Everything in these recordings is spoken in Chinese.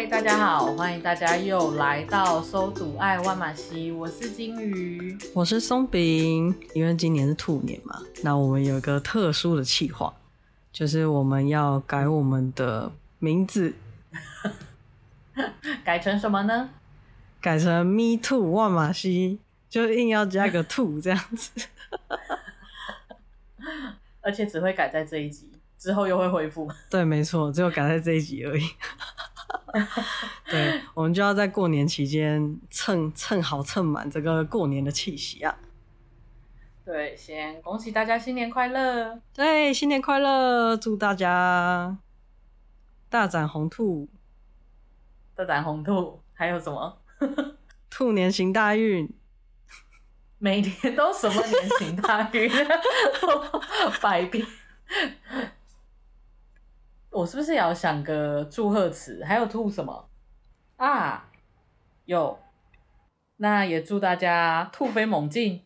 嗨，大家好，欢迎大家又来到搜读爱万马西，我是金鱼，我是松饼。因为今年是兔年嘛，那我们有一个特殊的企划，就是我们要改我们的名字，改成什么呢？改成 Me Too 万马西，就硬要加个兔这样子，而且只会改在这一集。之后又会恢复。对，没错，只有改在这一集而已。对，我们就要在过年期间蹭蹭好蹭满这个过年的气息啊！对，先恭喜大家新年快乐！对，新年快乐！祝大家大展宏兔，大展宏兔，还有什么？兔年行大运，每年都什么年行大运？百变。我是不是也要想个祝贺词？还有兔什么啊？有，那也祝大家兔飞猛进，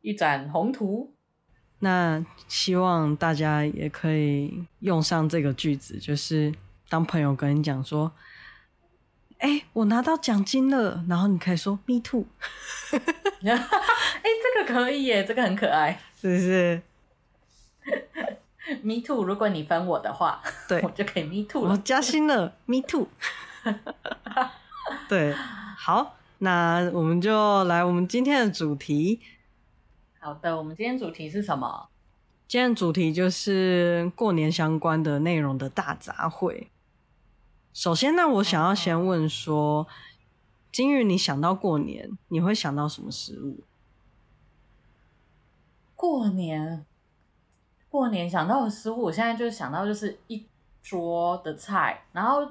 一展宏图。那希望大家也可以用上这个句子，就是当朋友跟你讲说：“哎、欸，我拿到奖金了。”然后你可以说 “Me too”。哎、欸，这个可以耶，这个很可爱，是不是？Me too，如果你分我的话，对，我就可以 Me too 了。我加薪了，Me too。对，好，那我们就来我们今天的主题。好的，我们今天主题是什么？今天主题就是过年相关的内容的大杂烩。首先呢，我想要先问说，金鱼，你想到过年，你会想到什么食物？过年。过年想到的食物，我现在就想到就是一桌的菜。然后，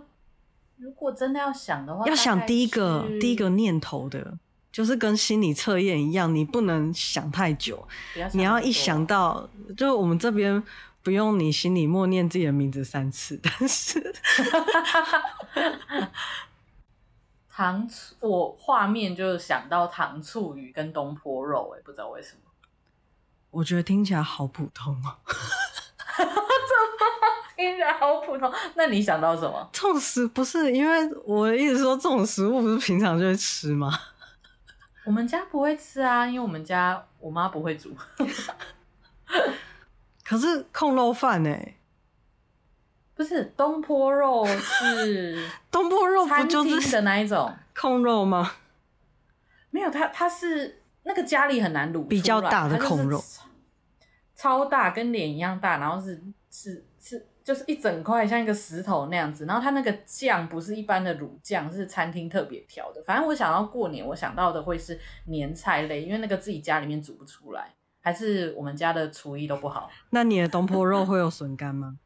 如果真的要想的话，要想第一个第一个念头的，就是跟心理测验一样，你不能想太久。要你要一想到，就我们这边不用你心里默念自己的名字三次，但是糖醋，我画面就想到糖醋鱼跟东坡肉，哎，不知道为什么。我觉得听起来好普通哦，怎 么听起来好普通？那你想到什么？这种食不是因为我一直说这种食物不是平常就会吃吗？我们家不会吃啊，因为我们家我妈不会煮。可是控肉饭呢？不是东坡肉是东坡肉，不就是的那一种控肉吗？没有，它它是那个家里很难卤，比较大的孔肉。超大，跟脸一样大，然后是是是，就是一整块像一个石头那样子。然后它那个酱不是一般的卤酱，是餐厅特别调的。反正我想到过年，我想到的会是年菜类，因为那个自己家里面煮不出来，还是我们家的厨艺都不好。那你的东坡肉会有笋干吗？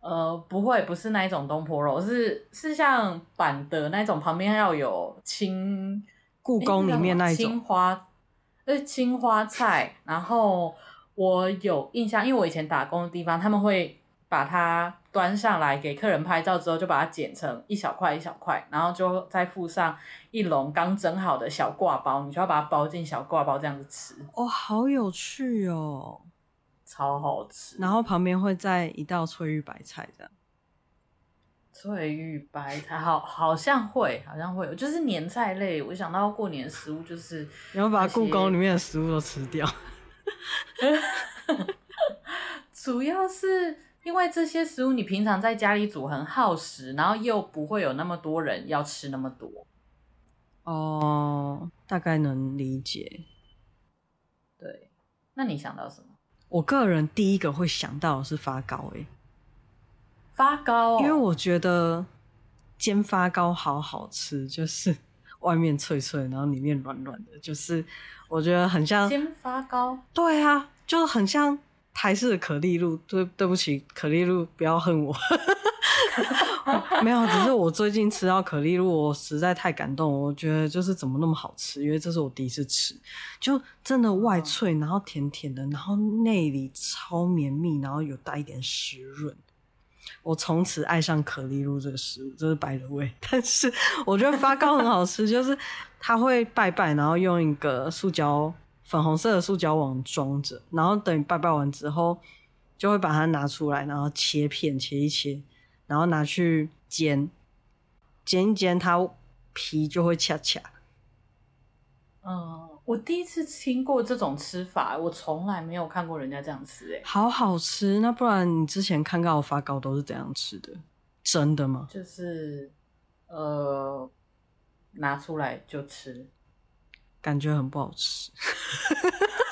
呃，不会，不是那一种东坡肉，是是像板的那种，旁边要有青故宫里面那一种青花。呃青花菜，然后我有印象，因为我以前打工的地方，他们会把它端上来给客人拍照之后，就把它剪成一小块一小块，然后就再附上一笼刚蒸好的小挂包，你就要把它包进小挂包这样子吃。哦，好有趣哦，超好吃。然后旁边会再一道翠玉白菜这样。翠玉白菜好，好像会，好像会有，就是年菜类。我想到过年食物，就是你要把故宫里面的食物都吃掉。主要是因为这些食物你平常在家里煮很耗时，然后又不会有那么多人要吃那么多。哦，大概能理解。对，那你想到什么？我个人第一个会想到的是发糕，欸，发糕、哦，因为我觉得煎发糕好好吃，就是 外面脆脆，然后里面软软的，就是我觉得很像煎发糕。对啊，就很像台式的可丽露。对，对不起，可丽露，不要恨我。没有，只是我最近吃到可丽露，我实在太感动。我觉得就是怎么那么好吃，因为这是我第一次吃，就真的外脆，然后甜甜的，然后内里超绵密，然后有带一点湿润。我从此爱上可丽露这个食物，这是 by the way。但是我觉得发糕很好吃，就是它会拜拜，然后用一个塑胶粉红色的塑胶网装着，然后等你拜拜完之后，就会把它拿出来，然后切片切一切，然后拿去煎，煎一煎它皮就会恰恰。嗯，我第一次听过这种吃法，我从来没有看过人家这样吃，哎，好好吃。那不然你之前看到我发糕都是怎样吃的？真的吗？就是，呃，拿出来就吃，感觉很不好吃。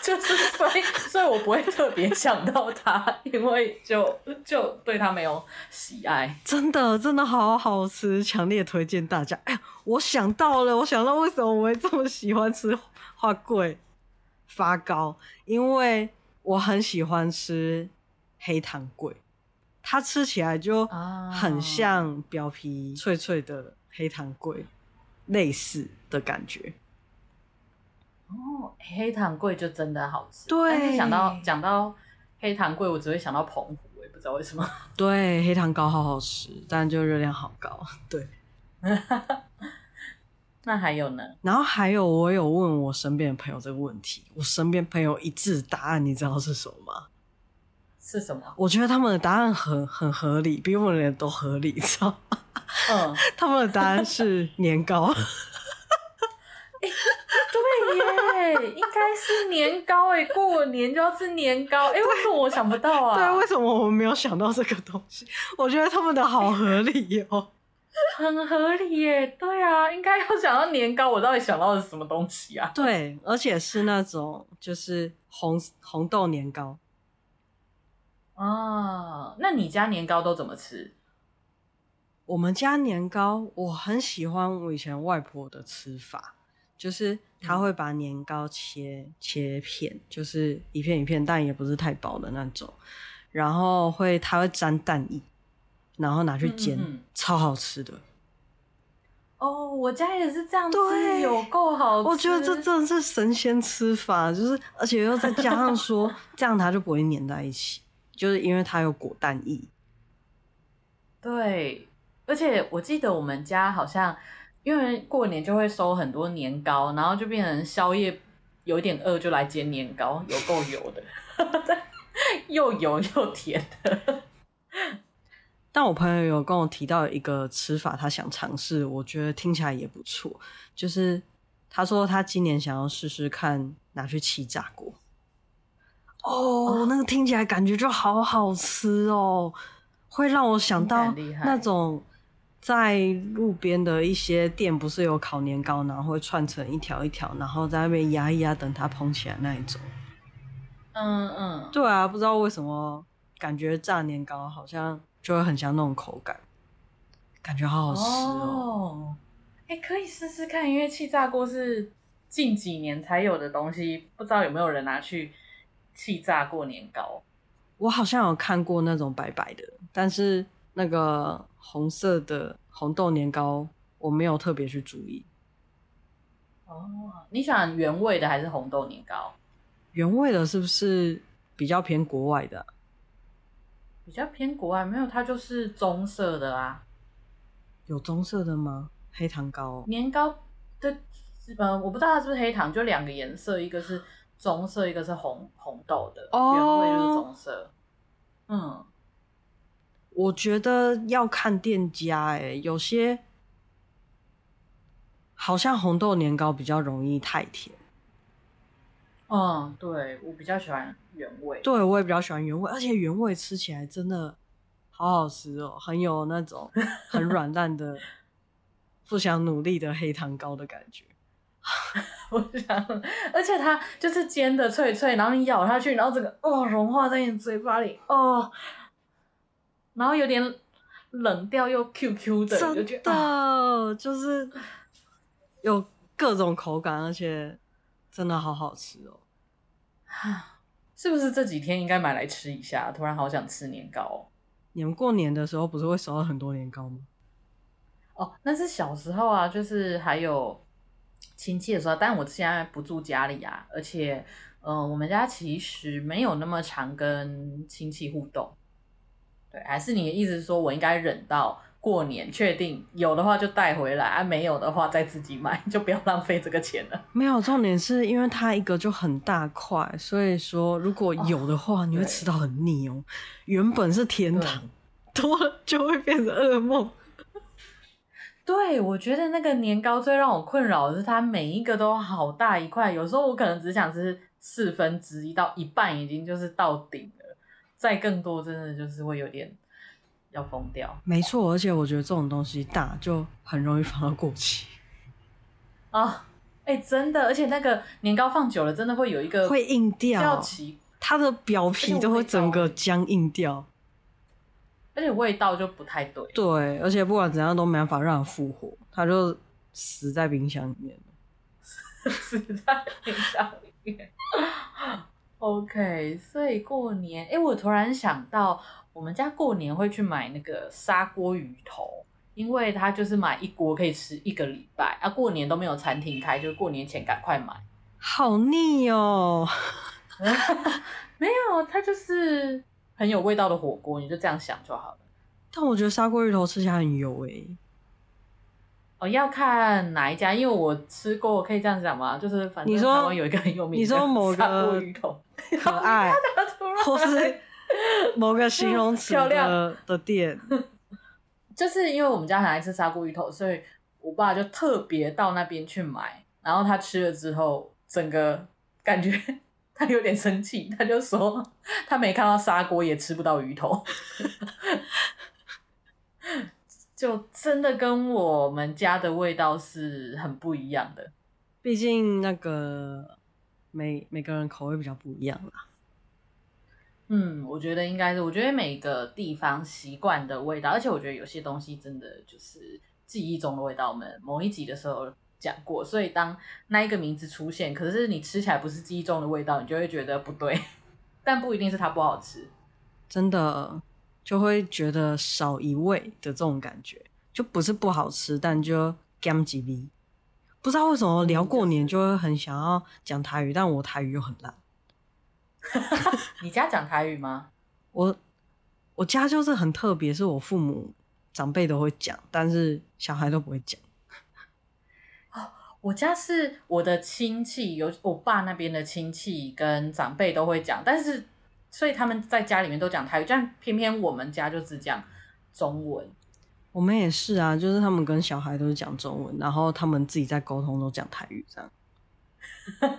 就是所以，所以我不会特别想到它，因为就就对它没有喜爱。真的，真的好好吃，强烈推荐大家。哎呀，我想到了，我想到为什么我会这么喜欢吃花桂发糕，因为我很喜欢吃黑糖桂，它吃起来就很像表皮脆脆的黑糖桂，类似的感觉。哦，黑糖桂就真的好吃。对，但是想到讲到黑糖桂，我只会想到澎湖，我也不知道为什么。对，黑糖糕好好吃，但就热量好高。对，那还有呢？然后还有，我有问我身边的朋友这个问题，我身边朋友一致答案，你知道是什么吗？是什么？我觉得他们的答案很很合理，比我们的都合理，你知道吗？嗯，他们的答案是年糕。对耶，应该是年糕哎，过年就要吃年糕哎，为什么我想不到啊？对，为什么我们没有想到这个东西？我觉得他们的好合理哦，很合理耶。对啊，应该要想到年糕，我到底想到的是什么东西啊？对，而且是那种就是红红豆年糕哦。那你家年糕都怎么吃？我们家年糕，我很喜欢我以前外婆的吃法。就是她会把年糕切、嗯、切片，就是一片一片，但也不是太薄的那种。然后会它会沾蛋液，然后拿去煎，嗯嗯超好吃的。哦，我家也是这样吃，有够好吃。我觉得这真的是神仙吃法，就是而且又再加上说 这样它就不会粘在一起，就是因为它有果蛋液。对，而且我记得我们家好像。因为过年就会收很多年糕，然后就变成宵夜有点饿就来煎年糕，有够油的，又油又甜的。但我朋友有跟我提到一个吃法，他想尝试，我觉得听起来也不错。就是他说他今年想要试试看拿去气炸锅。哦，那个听起来感觉就好好吃哦，会让我想到那种。在路边的一些店，不是有烤年糕，然后会串成一条一条，然后在那边压一压，等它蓬起来那一种。嗯嗯，对啊，不知道为什么感觉炸年糕好像就会很像那种口感，感觉好好吃哦。哎、哦欸，可以试试看，因为气炸锅是近几年才有的东西，不知道有没有人拿去气炸过年糕。我好像有看过那种白白的，但是。那个红色的红豆年糕，我没有特别去注意。哦，你喜欢原味的还是红豆年糕？原味的是不是比较偏国外的？比较偏国外，没有，它就是棕色的啊。有棕色的吗？黑糖糕哦？年糕的，呃，我不知道它是不是黑糖，就两个颜色，一个是棕色，一个是红红豆的。哦，原味就是棕色。嗯。我觉得要看店家，哎，有些好像红豆年糕比较容易太甜。嗯，对，我比较喜欢原味。对，我也比较喜欢原味，而且原味吃起来真的好好吃哦，很有那种很软烂的 不想努力的黑糖糕的感觉。我想，而且它就是煎的脆脆，然后你咬下去，然后整个哦融化在你嘴巴里哦。然后有点冷掉又 Q Q 的，真的就觉得、啊、就是有各种口感，而且真的好好吃哦！是不是这几天应该买来吃一下？突然好想吃年糕。你们过年的时候不是会收到很多年糕吗？哦，那是小时候啊，就是还有亲戚的时候。但我现在不住家里啊，而且嗯、呃，我们家其实没有那么常跟亲戚互动。对，还是你的意思是说我应该忍到过年，确定有的话就带回来，啊没有的话再自己买，就不要浪费这个钱了。没有，重点是因为它一个就很大块，所以说如果有的话，你会吃到很腻哦。原本是天堂，多了就会变成噩梦。对，我觉得那个年糕最让我困扰的是，它每一个都好大一块，有时候我可能只想吃四分之一到一半，已经就是到顶了，再更多真的就是会有点要疯掉。没错，而且我觉得这种东西大就很容易放到过期 啊！哎、欸，真的，而且那个年糕放久了，真的会有一个会硬掉，它的表皮都会整个僵硬掉。而且味道就不太对，对，而且不管怎样都没办法让它复活，它就死在冰箱里面 死在冰箱里面。OK，所以过年，哎、欸，我突然想到，我们家过年会去买那个砂锅鱼头，因为它就是买一锅可以吃一个礼拜啊。过年都没有餐厅开，就是过年前赶快买。好腻哦！没有，它就是。很有味道的火锅，你就这样想就好了。但我觉得砂锅鱼头吃起来很油诶、欸。哦，要看哪一家，因为我吃过，我可以这样讲吗？就是反正台湾有一个很有名的砂锅鱼头，可爱，或是 某个形容词的漂亮的店。就是因为我们家很爱吃砂锅鱼头，所以我爸就特别到那边去买。然后他吃了之后，整个感觉。他有点生气，他就说他没看到砂锅也吃不到鱼头，就真的跟我们家的味道是很不一样的。毕竟那个每每个人口味比较不一样啦。嗯，我觉得应该是，我觉得每个地方习惯的味道，而且我觉得有些东西真的就是记忆中的味道。我们某一集的时候。讲过，所以当那一个名字出现，可是你吃起来不是记忆中的味道，你就会觉得不对。但不一定是它不好吃，真的就会觉得少一味的这种感觉，就不是不好吃，但就 gam 几味。不知道为什么聊过年就会很想要讲台语，但我台语又很烂。你家讲台语吗？我我家就是很特别，是我父母长辈都会讲，但是小孩都不会讲。我家是我的亲戚，有我爸那边的亲戚跟长辈都会讲，但是所以他们在家里面都讲台语，但偏偏我们家就只讲中文。我们也是啊，就是他们跟小孩都是讲中文，然后他们自己在沟通都讲台语这样。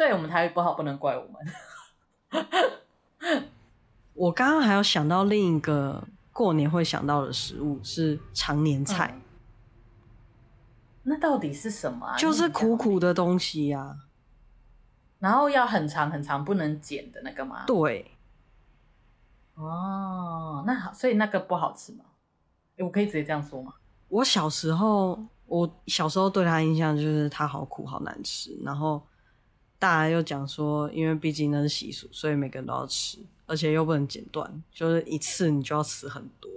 所以我们台语不好，不能怪我们。我刚刚还有想到另一个过年会想到的食物是长年菜。嗯那到底是什么啊？就是苦苦的东西呀、啊，然后要很长很长，不能剪的那个吗？对。哦，那好，所以那个不好吃吗？我可以直接这样说吗？我小时候，我小时候对他印象就是他好苦好难吃，然后大家又讲说，因为毕竟那是习俗，所以每个人都要吃，而且又不能剪断，就是一次你就要吃很多，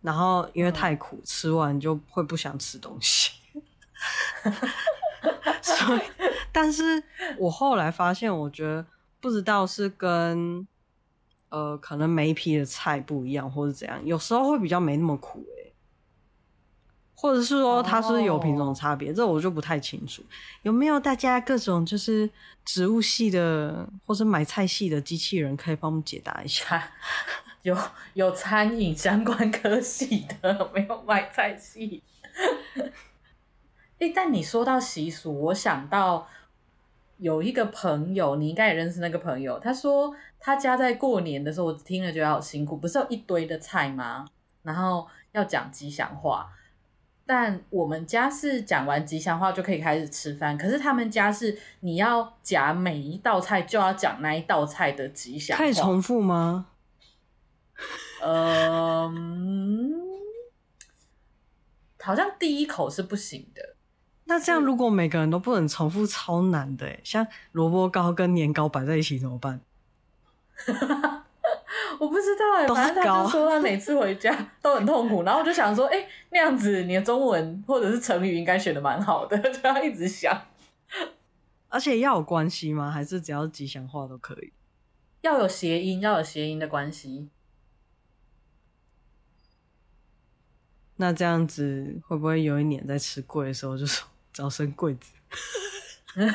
然后因为太苦，嗯、吃完就会不想吃东西。所以，但是我后来发现，我觉得不知道是跟呃，可能每一批的菜不一样，或者怎样，有时候会比较没那么苦、欸，或者是说它是有品种差别，oh. 这我就不太清楚。有没有大家各种就是植物系的，或是买菜系的机器人可以帮我们解答一下？有有餐饮相关科系的，没有买菜系。诶，但你说到习俗，我想到有一个朋友，你应该也认识那个朋友。他说他家在过年的时候，我听了觉得好辛苦，不是有一堆的菜吗？然后要讲吉祥话，但我们家是讲完吉祥话就可以开始吃饭，可是他们家是你要夹每一道菜就要讲那一道菜的吉祥话，可以重复吗？嗯，好像第一口是不行的。那这样，如果每个人都不能重复，超难的。像萝卜糕跟年糕摆在一起怎么办？我不知道哎，反正他就 说他每次回家都很痛苦，然后我就想说，哎、欸，那样子你的中文或者是成语应该选的蛮好的，就要一直想。而且要有关系吗？还是只要吉祥话都可以？要有谐音，要有谐音的关系。那这样子会不会有一年在吃贵的时候就说？早生贵子，没有，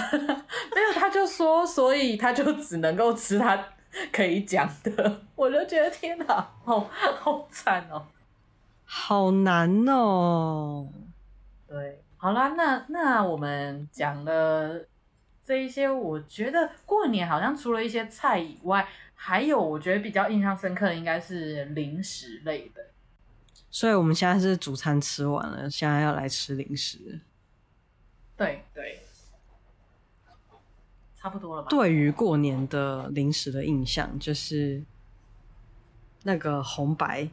他就说，所以他就只能够吃他 可以讲的。我就觉得天哪，好好惨哦。好难哦。对，好啦，那那我们讲了这一些，我觉得过年好像除了一些菜以外，还有我觉得比较印象深刻的应该是零食类的。所以我们现在是主餐吃完了，现在要来吃零食。对对，差不多了吧？对于过年的零食的印象，就是那个红白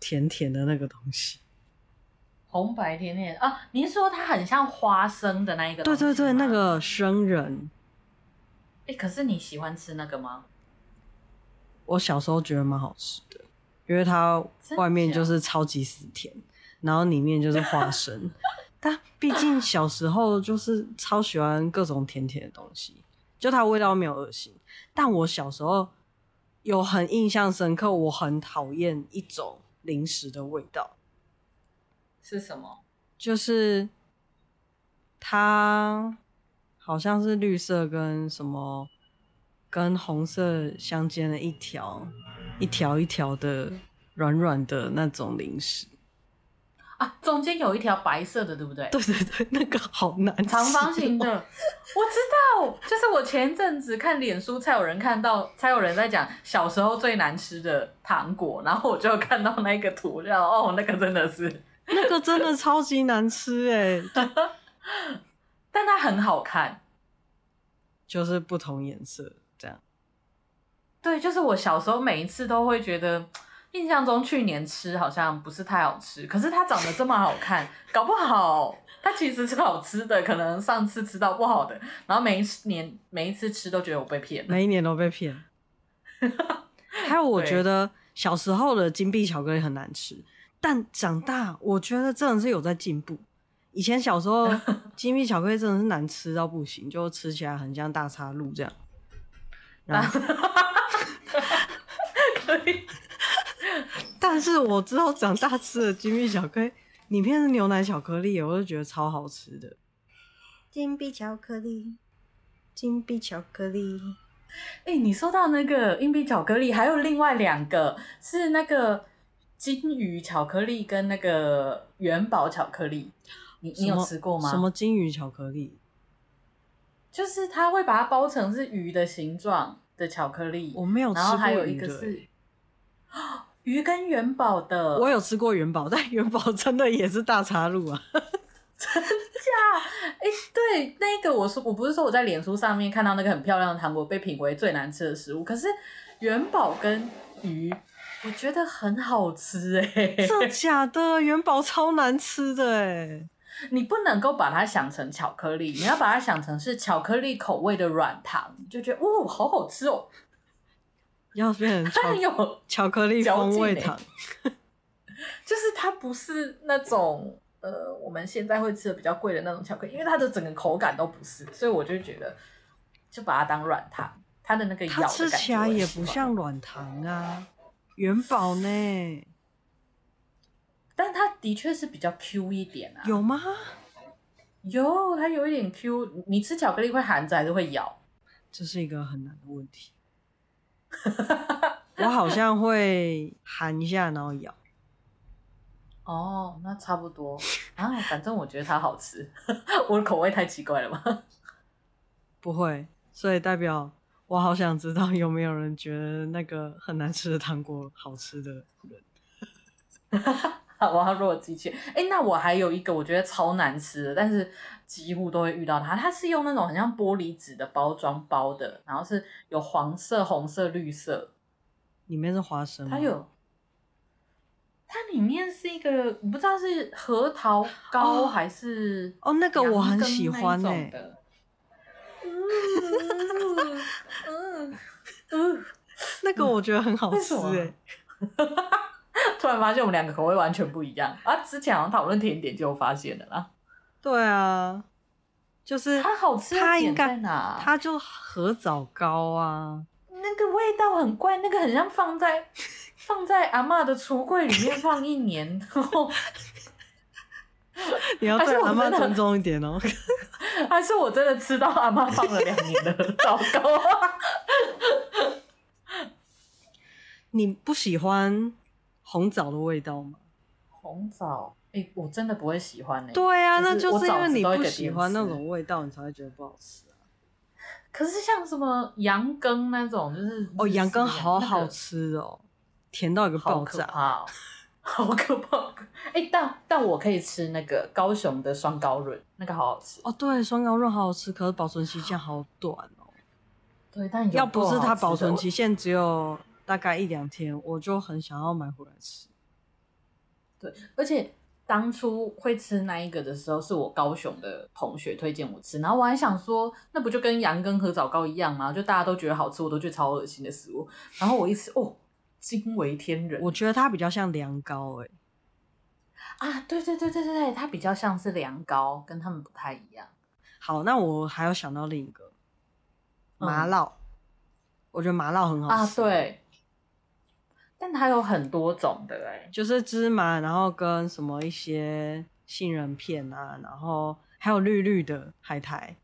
甜甜的那个东西。红白甜甜啊！您说它很像花生的那一个？对对对，那个生人。哎，可是你喜欢吃那个吗？我小时候觉得蛮好吃的，因为它外面就是超级死甜，然后里面就是花生。但毕竟小时候就是超喜欢各种甜甜的东西，就它味道没有恶心。但我小时候有很印象深刻，我很讨厌一种零食的味道。是什么？就是它好像是绿色跟什么跟红色相间的一条一条一条的软软的那种零食啊，中间有一条白色的，对不对？对对对，那个好难吃喔。长方形的，我知道，就是我前阵子看脸书才有人看到，才有人在讲小时候最难吃的糖果，然后我就看到那个图，然后哦，那个真的是。那个真的超级难吃哎，但它很好看，就是不同颜色这样。对，就是我小时候每一次都会觉得，印象中去年吃好像不是太好吃，可是它长得这么好看，搞不好它其实是好吃的。可能上次吃到不好的，然后每一年每一次吃都觉得我被骗，每一年都被骗。还有，我觉得小时候的金币巧克力很难吃。但长大，我觉得真的是有在进步。以前小时候，金币巧克力真的是难吃到不行，就吃起来很像大岔路这样。然后，可以。但是我之后长大吃的金币巧克力，里面是牛奶巧克力，我就觉得超好吃的。金币巧克力，金币巧克力。哎、欸，你说到那个硬币巧克力，还有另外两个是那个。金鱼巧克力跟那个元宝巧克力，你你有吃过吗？什么金鱼巧克力？就是它会把它包成是鱼的形状的巧克力。我没有吃过。然后还有一个是鱼跟元宝的。我有吃过元宝，但元宝真的也是大岔路啊！真假？哎、欸，对，那个我说我不是说我在脸书上面看到那个很漂亮的糖果被评为最难吃的食物，可是元宝跟鱼。我觉得很好吃哎、欸，真的假的？元宝超难吃的哎，你不能够把它想成巧克力，你要把它想成是巧克力口味的软糖，就觉得哦，好好吃哦。要变成巧有巧克力风味糖，就是它不是那种呃我们现在会吃的比较贵的那种巧克力，因为它的整个口感都不是，所以我就觉得就把它当软糖，它的那个咬吃起来也不像软糖啊。元宝呢？但它的确是比较 Q 一点啊。有吗？有，它有一点 Q。你吃巧克力会含着还是会咬？这是一个很难的问题。我好像会含一下，然后咬。哦，那差不多啊。反正我觉得它好吃。我的口味太奇怪了吧？不会，所以代表。我好想知道有没有人觉得那个很难吃的糖果好吃的人。我要弱鸡翅。哎、欸，那我还有一个我觉得超难吃的，但是几乎都会遇到它。它是用那种很像玻璃纸的包装包的，然后是有黄色、红色、绿色，里面是花生吗？它有，它里面是一个我不知道是核桃糕还是哦，哦，那个我很喜欢哎、欸。嗯嗯，那个我觉得很好吃哎！突然发现我们两个口味完全不一样啊！之前好像讨论甜点就发现了啦。对啊，就是它好吃，它应该在哪？它就合枣糕啊，那个味道很怪，那个很像放在 放在阿嬷的橱柜里面放一年，然后你要对阿嬷尊重一点哦。还是我真的吃到阿妈放了两年的枣糕啊！你不喜欢红枣的味道吗？红枣，哎、欸，我真的不会喜欢哎、欸。对啊，那就是因为你不喜喜欢那种味道，你才会觉得不好吃啊。可是像什么羊羹那种，就是哦，羊羹好好吃哦，那个、甜到一个爆炸，好可怕、哦，好可怕。哎、欸，但但我可以吃那个高雄的双高润，那个好好吃哦。对，双高润好好吃，可是保存期限好短哦。对，但要不是它保存期限只有大概一两天，我就很想要买回来吃。对，而且当初会吃那一个的时候，是我高雄的同学推荐我吃，然后我还想说，那不就跟羊羹和枣糕一样吗？就大家都觉得好吃，我都觉得超恶心的食物。然后我一吃，哦，惊为天人。我觉得它比较像凉糕，欸，哎，啊，对对对对对对，它比较像是凉糕，跟他们不太一样。好，那我还有想到另一个麻辣，嗯，我觉得麻辣很好吃啊，对。但它有很多种的哎，就是芝麻，然后跟什么一些杏仁片啊，然后还有绿绿的海苔，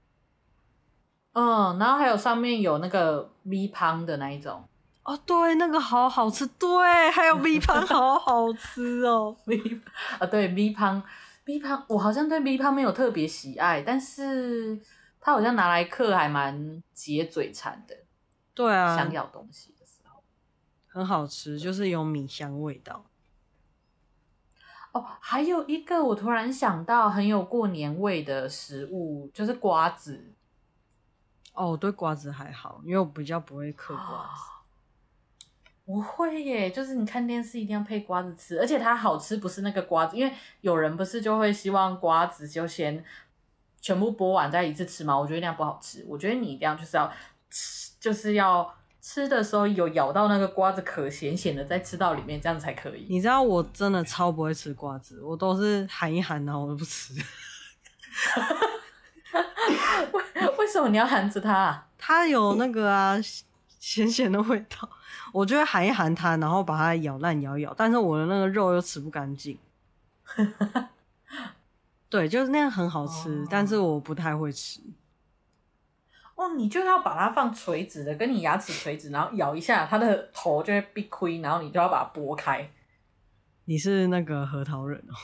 嗯，然后还有上面有那个米香的那一种，哦，对，那个好好吃，对，还有米香好好吃哦，米啊，对，米香，米香，我好像对米香没有特别喜爱，但是它好像拿来嗑还蛮解嘴馋的，对啊，想咬东西。很好吃，就是有米香味道。哦，还有一个我突然想到很有过年味的食物，就是瓜子。哦，我对瓜子还好，因为我比较不会嗑瓜子。不会耶，就是你看电视一定要配瓜子吃，而且它好吃不是那个瓜子，因为有人不是就会希望瓜子就先全部剥完再一次吃吗？我觉得那样不好吃。我觉得你一定要就是要吃，就是要。吃的时候有咬到那个瓜子壳咸咸的，再吃到里面，这样才可以。你知道我真的超不会吃瓜子，我都是含一含，然后我都不吃。为 为什么你要含着它啊？它有那个啊咸咸的味道，我就会含一含它，然后把它咬烂咬咬，但是我的那个肉又吃不干净。对，就是那样很好吃，哦，但是我不太会吃。哦，你就要把它放垂直的，跟你牙齿垂直，然后咬一下，它的头就会闭亏，然后你就要把它拨开。你是那个核桃人哦，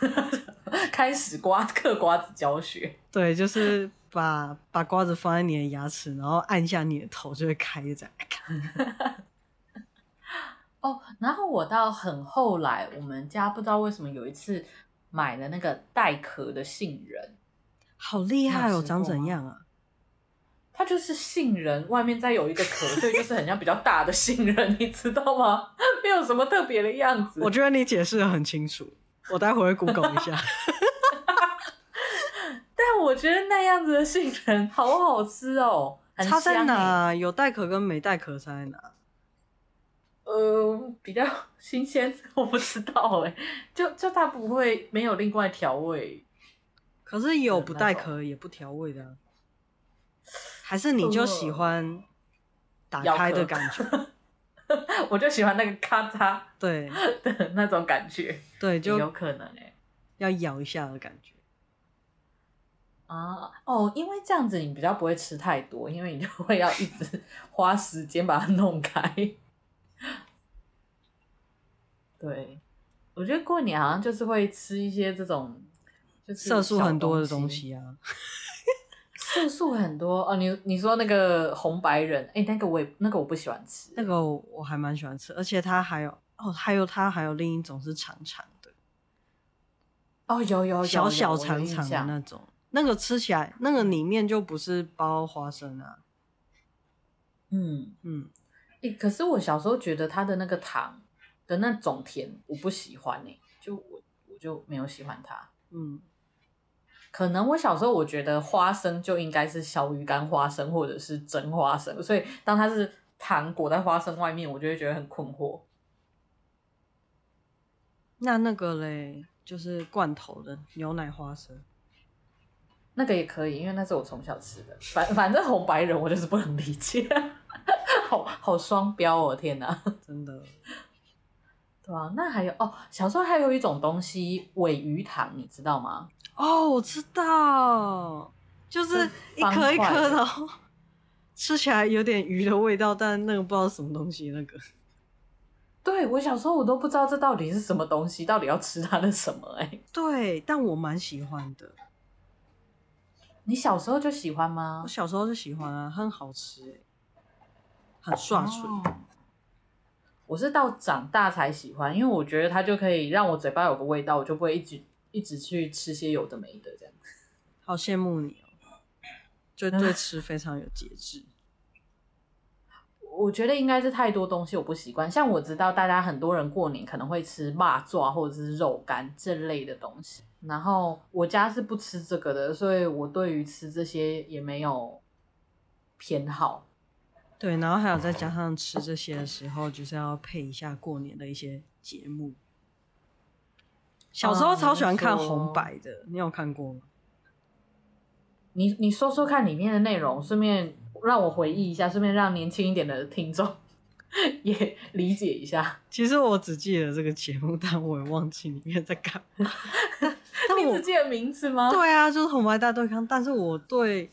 开始瓜嗑瓜子教学。对，就是把把瓜子放在你的牙齿，然后按下你的头就会开这样。哦，然后我到很后来，我们家不知道为什么有一次买了那个带壳的杏仁，好厉害哦，长怎样啊？它就是杏仁，外面再有一个壳，所以就是很像比较大的杏仁，你知道吗？没有什么特别的样子。我觉得你解释的很清楚，我待会会 Google 一下。但我觉得那样子的杏仁好好吃哦，很香。差在哪？有带壳跟没带壳差在哪？呃，比较新鲜，我不知道哎，就就它不会没有另外调味。可是有不带壳也不调味的啊。还是你就喜欢打开的感觉？我就喜欢那个咔嚓对的那种感觉，对，就有可能哎，要咬一下的感觉啊哦，因为这样子你比较不会吃太多，因为你就会要一直 花时间把它弄开。对，我觉得过年好像就是会吃一些这种就是色素很多的东西啊。色素很多哦，你你说那个红白人，哎、欸，那个我也那个我不喜欢吃，那个我还蛮喜欢吃，而且它还有哦，还有它还有另一种是长长的，哦，有有，有小小长长的那种，那个吃起来那个里面就不是包花生啊，嗯。嗯，哎、欸，可是我小时候觉得它的那个糖的那种甜我不喜欢哎，就我我就没有喜欢它，嗯。可能我小时候我觉得花生就应该是小鱼干花生或者是真花生，所以当它是糖裹在花生外面，我就会觉得很困惑。那那个嘞，就是罐头的牛奶花生，那个也可以，因为那是我从小吃的。反反正红白人我就是不能理解，好好双标哦！天哪，真的。对啊，那还有哦，小时候还有一种东西尾鱼糖，你知道吗？哦，我知道，就是一颗一颗的，吃起来有点鱼的味道，但那个不知道是什么东西。那个，对，我小时候我都不知道这到底是什么东西，到底要吃它的什么、欸？哎，对，但我蛮喜欢的。你小时候就喜欢吗？我小时候就喜欢啊，很好吃、欸，很爽脆。哦我是到长大才喜欢，因为我觉得它就可以让我嘴巴有个味道，我就不会一直一直去吃些有的没的这样。好羡慕你哦，就对吃非常有节制。我觉得应该是太多东西我不习惯，像我知道大家很多人过年可能会吃腊爪或者是肉干这类的东西，然后我家是不吃这个的，所以我对于吃这些也没有偏好。对，然后还有再加上吃这些的时候，就是要配一下过年的一些节目。小时候超喜欢看红白的，你有看过吗？你你说说看里面的内容，顺便让我回忆一下，顺便让年轻一点的听众 也理解一下。其实我只记得这个节目，但我也忘记里面在干嘛。但你只记得名字吗？对啊，就是红白大对抗。但是我对。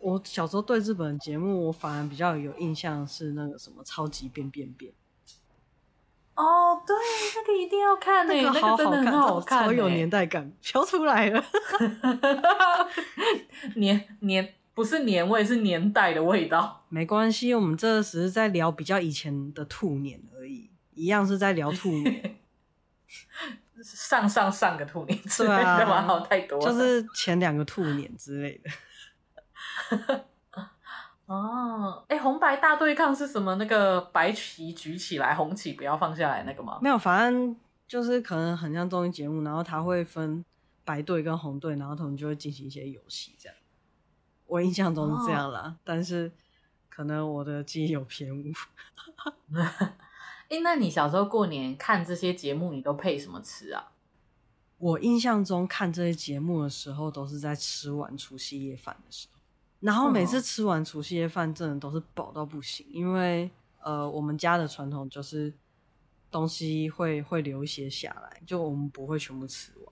我小时候对日本节目，我反而比较有印象是那个什么超级变变变。哦，对，那个一定要看诶，那个好好看，那个真的很好看，超有年代感，飘出来了。年年不是年味，是年代的味道。没关系，我们这只是在聊比较以前的兔年而已，一样是在聊兔年。上上上个兔年之类的，对啊，好太多，就是前两个兔年之类的。哦，哎、欸，红白大对抗是什么？那个白旗举起来，红旗不要放下来，那个吗？没有，反正就是可能很像综艺节目，然后他会分白队跟红队，然后他们就会进行一些游戏，这样。我印象中是这样啦，哦、但是可能我的记忆有偏误。那你小时候过年看这些节目，你都配什么吃啊？我印象中看这些节目的时候，都是在吃完除夕夜饭的时候。然后每次吃完除夕夜饭，真的都是饱到不行，因为呃，我们家的传统就是东西会会留一些下来，就我们不会全部吃完，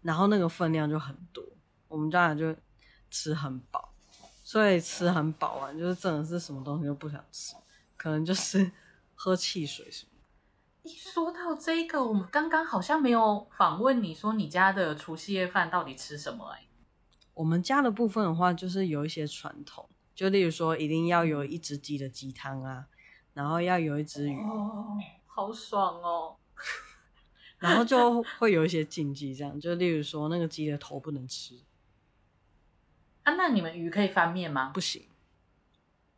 然后那个分量就很多，我们家人就吃很饱，所以吃很饱完，就是真的是什么东西都不想吃，可能就是 喝汽水什么。一说到这个，我们刚刚好像没有访问你说你家的除夕夜饭到底吃什么哎。我们家的部分的话，就是有一些传统，就例如说，一定要有一只鸡的鸡汤啊，然后要有一只鱼，哦，好爽哦。然后就会有一些禁忌，这样，就例如说，那个鸡的头不能吃。啊，那你们鱼可以翻面吗？不行。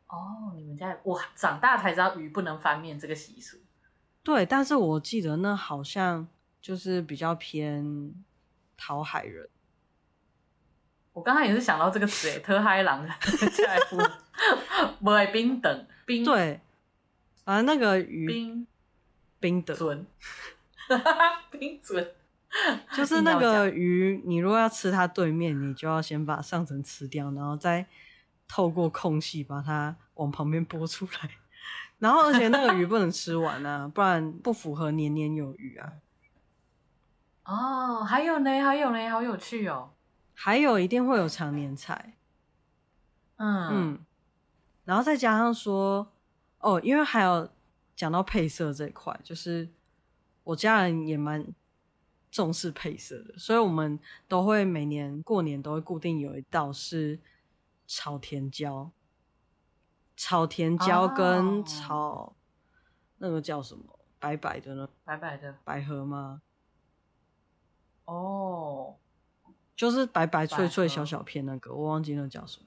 哦，你们家我长大才知道鱼不能翻面这个习俗。对，但是我记得那好像就是比较偏讨海人。我刚刚也是想到这个词诶，特嗨狼。下一步。不会冰等冰。对啊，那个鱼冰冰的尊，冰准。就是 那个鱼，你如果要吃它对面，你就要先把上层吃掉，然后再透过空隙把它往旁边拨出来，然后而且那个鱼不能吃完啊，不然不符合年年有余啊。哦，还有呢，还有呢，好有趣哦。还有一定会有常年菜，嗯嗯，然后再加上说，哦，因为还有讲到配色这一块，就是我家人也蛮重视配色的，所以我们都会每年过年都会固定有一道是炒甜椒，炒甜椒跟炒、哦、那个叫什么白白的呢？白白的百合吗？哦。就是白白脆脆小小片那个，我忘记那叫什么。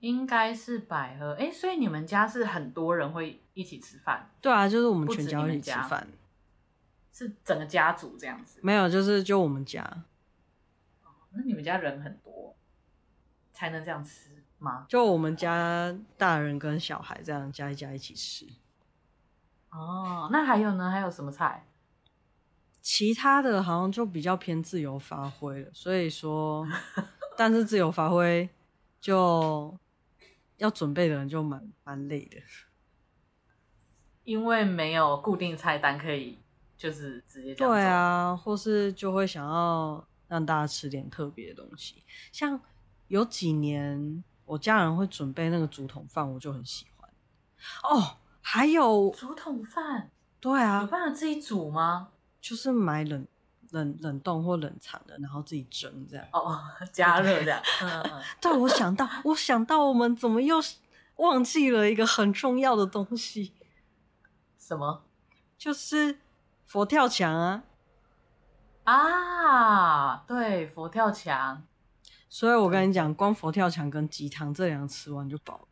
应该是百合，哎、欸，所以你们家是很多人会一起吃饭？对啊，就是我们全家一起吃饭，是整个家族这样子？没有，就是就我们家。哦，那你们家人很多，才能这样吃吗？就我们家大人跟小孩这样加一加一起吃。哦，那还有呢？还有什么菜？其他的好像就比较偏自由发挥了，所以说，但是自由发挥就要准备的人就蛮蛮累的，因为没有固定菜单可以，就是直接。对啊，或是就会想要让大家吃点特别的东西，像有几年我家人会准备那个竹筒饭，我就很喜欢。哦，还有竹筒饭，对啊，有办法自己煮吗？就是买冷冷冷冻或冷藏的，然后自己蒸这样。哦，加热这样。对，我想到，我想到，我们怎么又忘记了一个很重要的东西？什么？就是佛跳墙啊！啊，对，佛跳墙。所以我跟你讲，光佛跳墙跟鸡汤这两个吃完就饱了。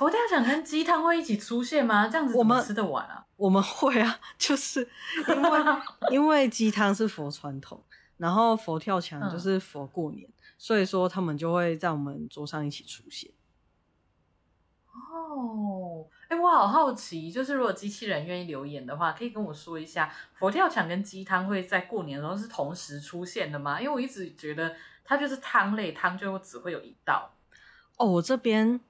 佛跳墙跟鸡汤会一起出现吗？这样子怎么吃得完啊？我们，我们会啊，就是因为 因为鸡汤是佛传统，然后佛跳墙就是佛过年，嗯，所以说他们就会在我们桌上一起出现。哦，哎，我好好奇，就是如果机器人愿意留言的话，可以跟我说一下，佛跳墙跟鸡汤会在过年的时候是同时出现的吗？因为我一直觉得它就是汤类，汤就只会有一道。哦，我这边，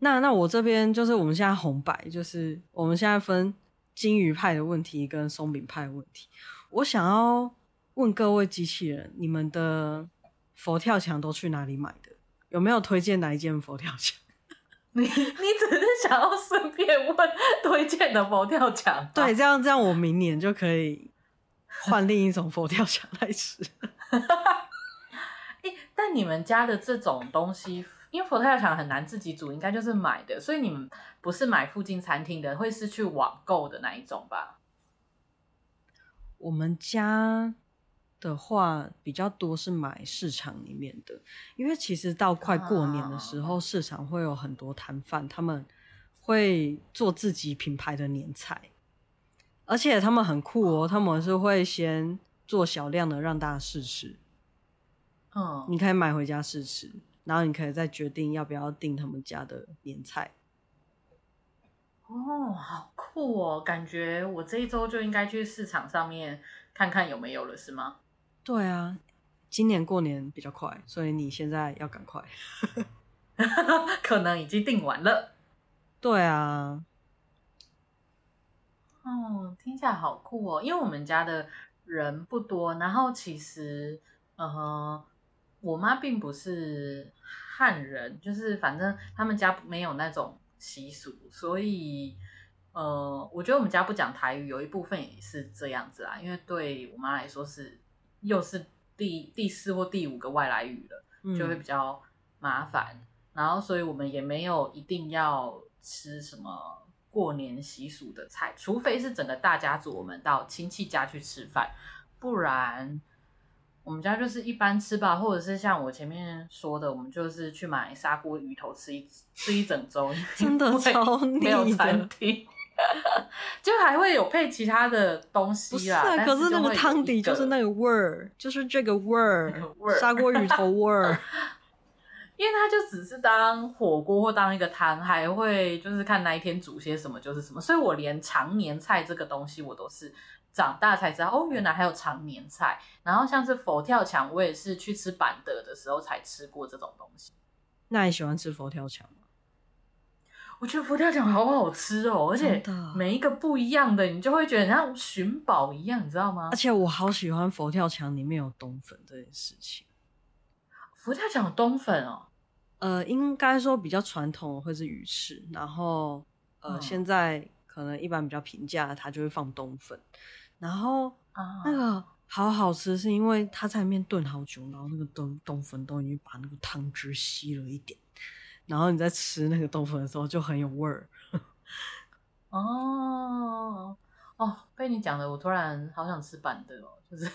那那我这边就是我们现在红白，就是我们现在分金鱼派的问题跟松饼派的问题。我想要问各位机器人，你们的佛跳墙都去哪里买的？有没有推荐哪一间佛跳墙？你你只是想要顺便问推荐的佛跳墙？对，这样这样我明年就可以换另一种佛跳墙来吃。欸，但你们家的这种东西，因为佛跳墙很难自己煮，应该就是买的，所以你们不是买附近餐厅的，会是去网购的那一种吧？我们家。的话比较多是买市场里面的，因为其实到快过年的时候，市场会有很多摊贩，他们会做自己品牌的年菜，而且他们很酷哦，他们是会先做小量的让大家试吃，嗯，你可以买回家试吃，然后你可以再决定要不要订他们家的年菜。哦，好酷哦，感觉我这一周就应该去市场上面看看有没有了，是吗？对啊，今年过年比较快，所以你现在要赶快，可能已经订完了。对啊，哦，听起来好酷哦！因为我们家的人不多，然后其实，嗯哼，我妈并不是汉人，就是反正他们家没有那种习俗，所以，呃，我觉得我们家不讲台语，有一部分也是这样子啦。因为对我妈来说是。又是第第四或第五个外来语了，嗯、就会比较麻烦。然后，所以我们也没有一定要吃什么过年习俗的菜，除非是整个大家族我们到亲戚家去吃饭，不然我们家就是一般吃吧，或者是像我前面说的，我们就是去买砂锅鱼头吃一吃一整周，真的超腻，没有餐厅。就还会有配其他的东西啦，不是啊，可是那个汤底就是那个味儿，就是这个味儿，味砂锅鱼头味儿。因为它就只是当火锅或当一个汤，还会就是看那一天煮些什么就是什么。所以我连常年菜这个东西，我都是长大才知道哦，原来还有长年菜。然后像是佛跳墙，我也是去吃板德的时候才吃过这种东西。那你喜欢吃佛跳墙吗？我觉得佛跳墙好好吃哦，而且每一个不一样的，你就会觉得像寻宝一样，你知道吗？而且我好喜欢佛跳墙里面有冬粉这件事情。佛跳墙有冬粉哦？呃，应该说比较传统会是鱼翅，然后呃、嗯，现在可能一般比较平价，它就会放冬粉。然后、啊、那个好好吃，是因为它在里面炖好久，然后那个冬冬粉都已经把那个汤汁吸了一点。然后你在吃那个冬粉的时候就很有味儿。哦哦，被你讲的，我突然好想吃板的哦，就是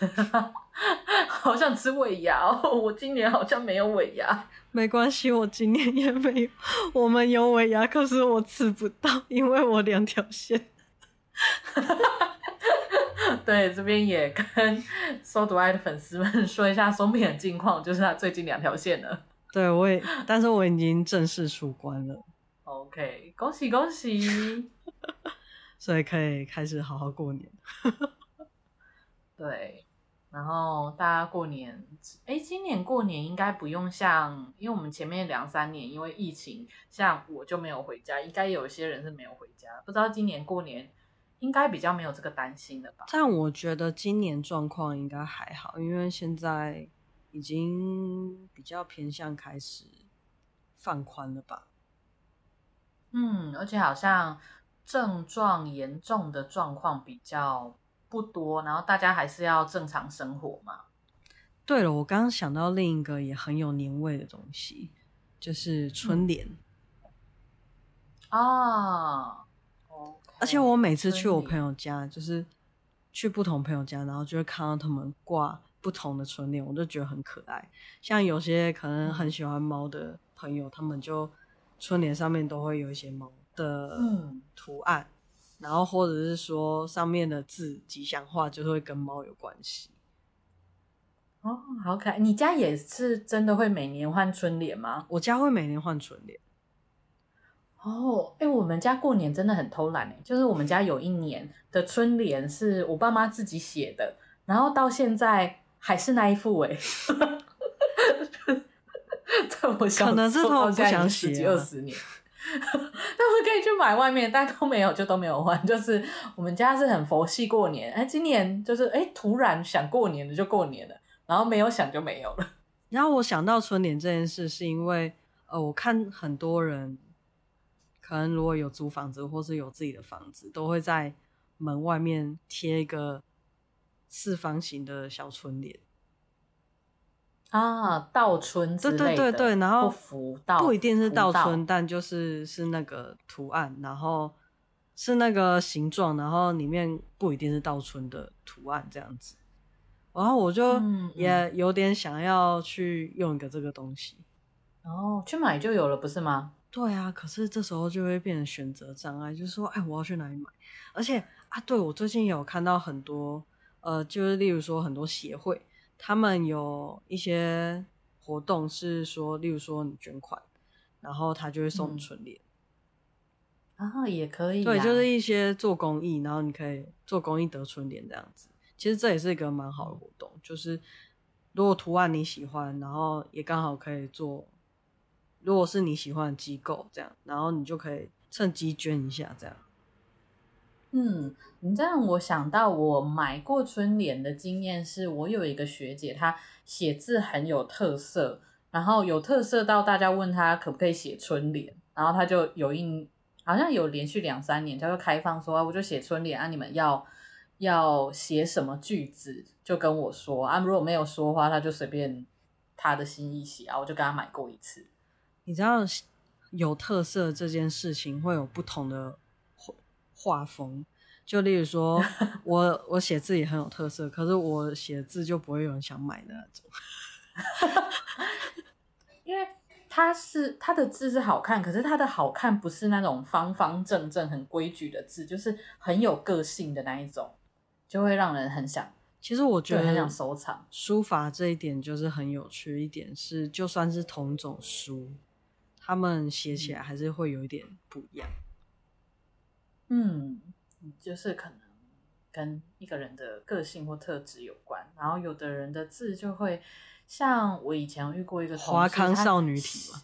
好想吃尾牙哦。我今年好像没有尾牙，没关系，我今年也没有。我们有尾牙，可是我吃不到，因为我两条线。对，这边也跟 So Do 的粉丝们说一下松饼的近况，就是他最近两条线了。对，我也，但是我已经正式出关了。OK，恭喜恭喜！所以可以开始好好过年。对，然后大家过年，哎，今年过年应该不用像，因为我们前面两三年因为疫情，像我就没有回家，应该有一些人是没有回家，不知道今年过年应该比较没有这个担心了吧？但我觉得今年状况应该还好，因为现在。已经比较偏向开始放宽了吧？嗯，而且好像症状严重的状况比较不多，然后大家还是要正常生活嘛。对了，我刚刚想到另一个也很有年味的东西，就是春联。啊、嗯，哦。Okay, 而且我每次去我朋友家，就是去不同朋友家，然后就会看到他们挂不同的春联，我就觉得很可爱。像有些可能很喜欢猫的朋友，他们就。春联上面都会有一些猫的图案，嗯，然后或者是说上面的字吉祥话就会跟猫有关系。哦，好可爱！你家也是真的会每年换春联吗？我家会每年换春联。哦，哎，我们家过年真的很偷懒哎，就是我们家有一年的春联是我爸妈自己写的，然后到现在还是那一副哎。在我小时候，可能是他们不想写十几二十年，他们可以去买外面，但都没有，就都没有换。就是我们家是很佛系过年，哎，今年就是哎，突然想过年了就过年了，然后没有想就没有了。然后我想到春联这件事，是因为呃，我看很多人可能如果有租房子或是有自己的房子，都会在门外面贴一个四方形的小春联。啊，倒春之类的，对对对对，然后福不一定是倒春，但就是是那个图案，然后是那个形状，然后里面不一定是倒春的图案这样子。然后我就也有点想要去用一个这个东西，嗯嗯、哦，去买就有了，不是吗？对啊，可是这时候就会变成选择障碍，就是说，哎，我要去哪里买？而且啊，对，我最近有看到很多，呃，就是例如说很多协会。他们有一些活动是说，例如说你捐款，然后他就会送春联，然后、也可以、啊，对，就是一些做公益，然后你可以做公益得春联这样子。其实这也是一个蛮好的活动，就是如果图案你喜欢，然后也刚好可以做，如果是你喜欢的机构这样，然后你就可以趁机捐一下这样。嗯，你这样我想到我买过春联的经验是，我有一个学姐，她写字很有特色，然后有特色到大家问她可不可以写春联，然后她就有一好像有连续两三年，她就开放说，我就写春联啊，你们要要写什么句子就跟我说啊，如果没有说话，她就随便她的心意写啊，我就跟她买过一次。你知道有特色这件事情会有不同的。画风，就例如说，我我写字也很有特色，可是我写字就不会有人想买的那种，因为他是他的字是好看，可是他的好看不是那种方方正正很规矩的字，就是很有个性的那一种，就会让人很想。其实我觉得很想收藏书法这一点就是很有趣一点是，就算是同种书，他们写起来还是会有一点不一样。嗯，就是可能跟一个人的个性或特质有关，然后有的人的字就会像我以前遇过一个华康少女体嘛，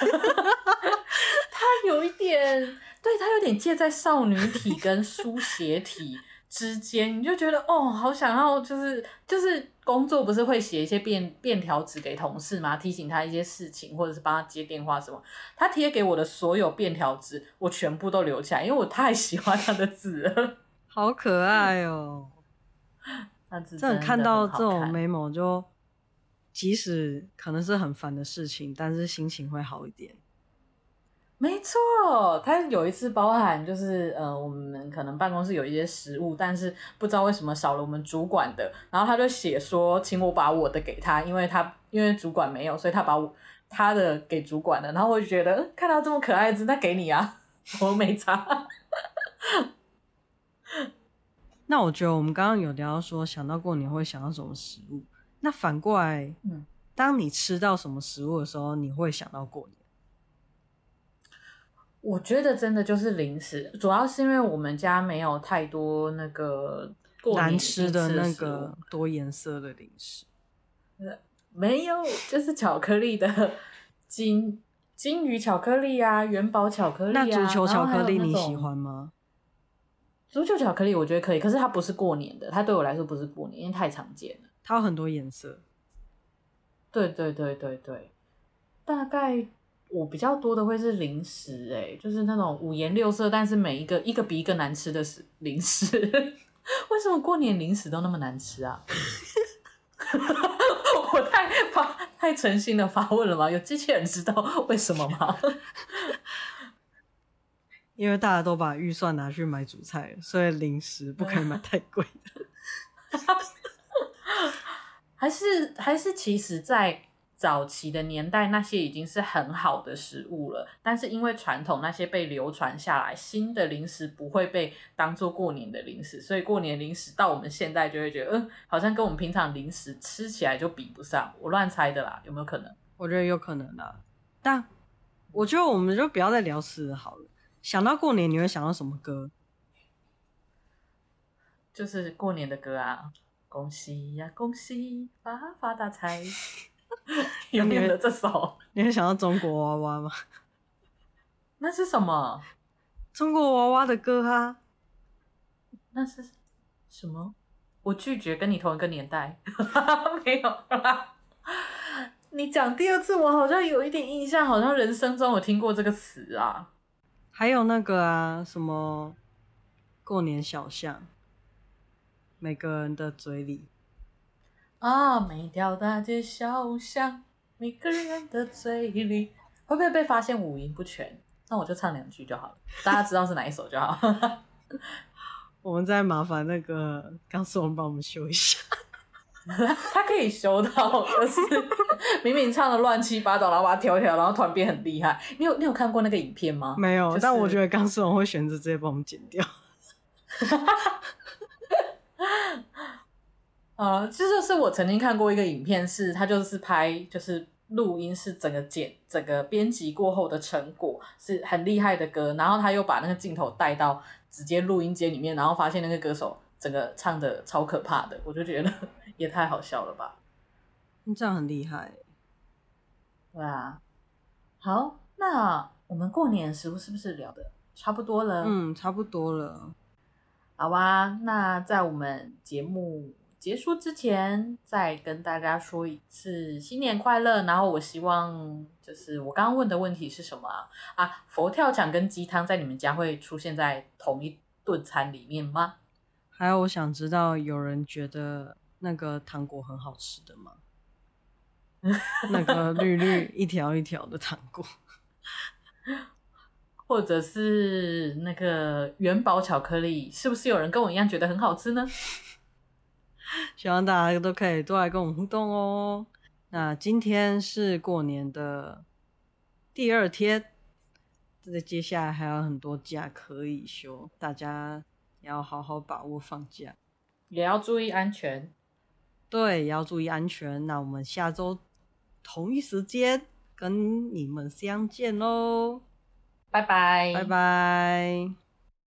他有一点，对，他有点介在少女体跟书写体。之间你就觉得哦，好想要，就是就是工作不是会写一些便便条纸给同事吗？提醒他一些事情，或者是帮他接电话什么。他贴给我的所有便条纸，我全部都留起来，因为我太喜欢他的字了，好可爱哦。那真的看到这种 memo，就即使可能是很烦的事情，但是心情会好一点。没错，他有一次包含就是呃，我们可能办公室有一些食物，但是不知道为什么少了我们主管的，然后他就写说，请我把我的给他，因为他因为主管没有，所以他把我他的给主管了，然后我就觉得看到这么可爱的字，那给你啊，我没差。那我觉得我们刚刚有聊到说，想到过年会想到什么食物，那反过来，嗯，当你吃到什么食物的时候，你会想到过年？我觉得真的就是零食，主要是因为我们家没有太多那个过年难吃的那个多颜色的零食，没有，就是巧克力的金金鱼巧克力啊，元宝巧克力啊。那足球巧克力你喜欢吗？足球巧克力我觉得可以，可是它不是过年的，它对我来说不是过年，因为太常见了。它有很多颜色。对对对对对，大概。我比较多的会是零食、欸，诶就是那种五颜六色，但是每一个一个比一个难吃的食零食。为什么过年零食都那么难吃啊？我太发太诚心的发问了吗？有机器人知道为什么吗？因为大家都把预算拿去买主菜，所以零食不可以买太贵的。还是还是，其实，在。早期的年代，那些已经是很好的食物了，但是因为传统那些被流传下来，新的零食不会被当做过年的零食，所以过年零食到我们现在就会觉得，嗯，好像跟我们平常零食吃起来就比不上。我乱猜的啦，有没有可能？我觉得有可能的，但我觉得我们就不要再聊吃的好了。想到过年，你会想到什么歌？就是过年的歌啊，恭喜呀，恭喜发发大财。有没有这首？你会想到中国娃娃吗？那是什么？中国娃娃的歌啊？那是什么？我拒绝跟你同一个年代。没有啦。你讲第二次，我好像有一点印象，好像人生中有听过这个词啊。还有那个啊，什么过年小巷，每个人的嘴里。啊，每条大街小巷，每个人的嘴里，会不会被发现五音不全？那我就唱两句就好了，大家知道是哪一首就好。我们再麻烦那个钢丝王帮我们修一下，他可以修到，就是明明唱的乱七八糟，然后把它调一调，然后突然变很厉害。你有你有看过那个影片吗？没有，就是、但我觉得钢丝王会选择直接帮我们剪掉。呃，这就是我曾经看过一个影片，是他就是拍，就是录音是整个剪、整个编辑过后的成果，是很厉害的歌。然后他又把那个镜头带到直接录音间里面，然后发现那个歌手整个唱的超可怕的，我就觉得 也太好笑了吧。这样很厉害。对啊。好，那我们过年的食物是不是聊的差不多了？嗯，差不多了。好啊，那在我们节目。结束之前，再跟大家说一次新年快乐。然后我希望，就是我刚刚问的问题是什么啊？啊，佛跳墙跟鸡汤在你们家会出现在同一顿餐里面吗？还有，我想知道有人觉得那个糖果很好吃的吗？那个 绿绿一条一条的糖果，或者是那个元宝巧克力，是不是有人跟我一样觉得很好吃呢？希望大家都可以多来跟我们互动哦。那今天是过年的第二天，这接下来还有很多假可以休，大家要好好把握放假，也要注意安全。对，也要注意安全。那我们下周同一时间跟你们相见喽，拜拜，拜拜。